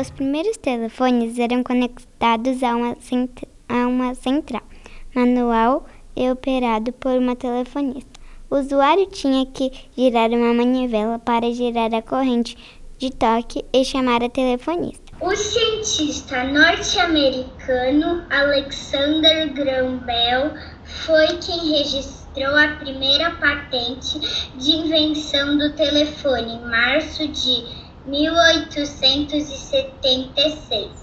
Os primeiros telefones eram conectados a uma, a uma central manual e operado por uma telefonista. O usuário tinha que girar uma manivela para girar a corrente de toque e chamar a telefonista. O cientista norte-americano Alexander Graham Bell foi quem registrou a primeira patente de invenção do telefone em março de 1876.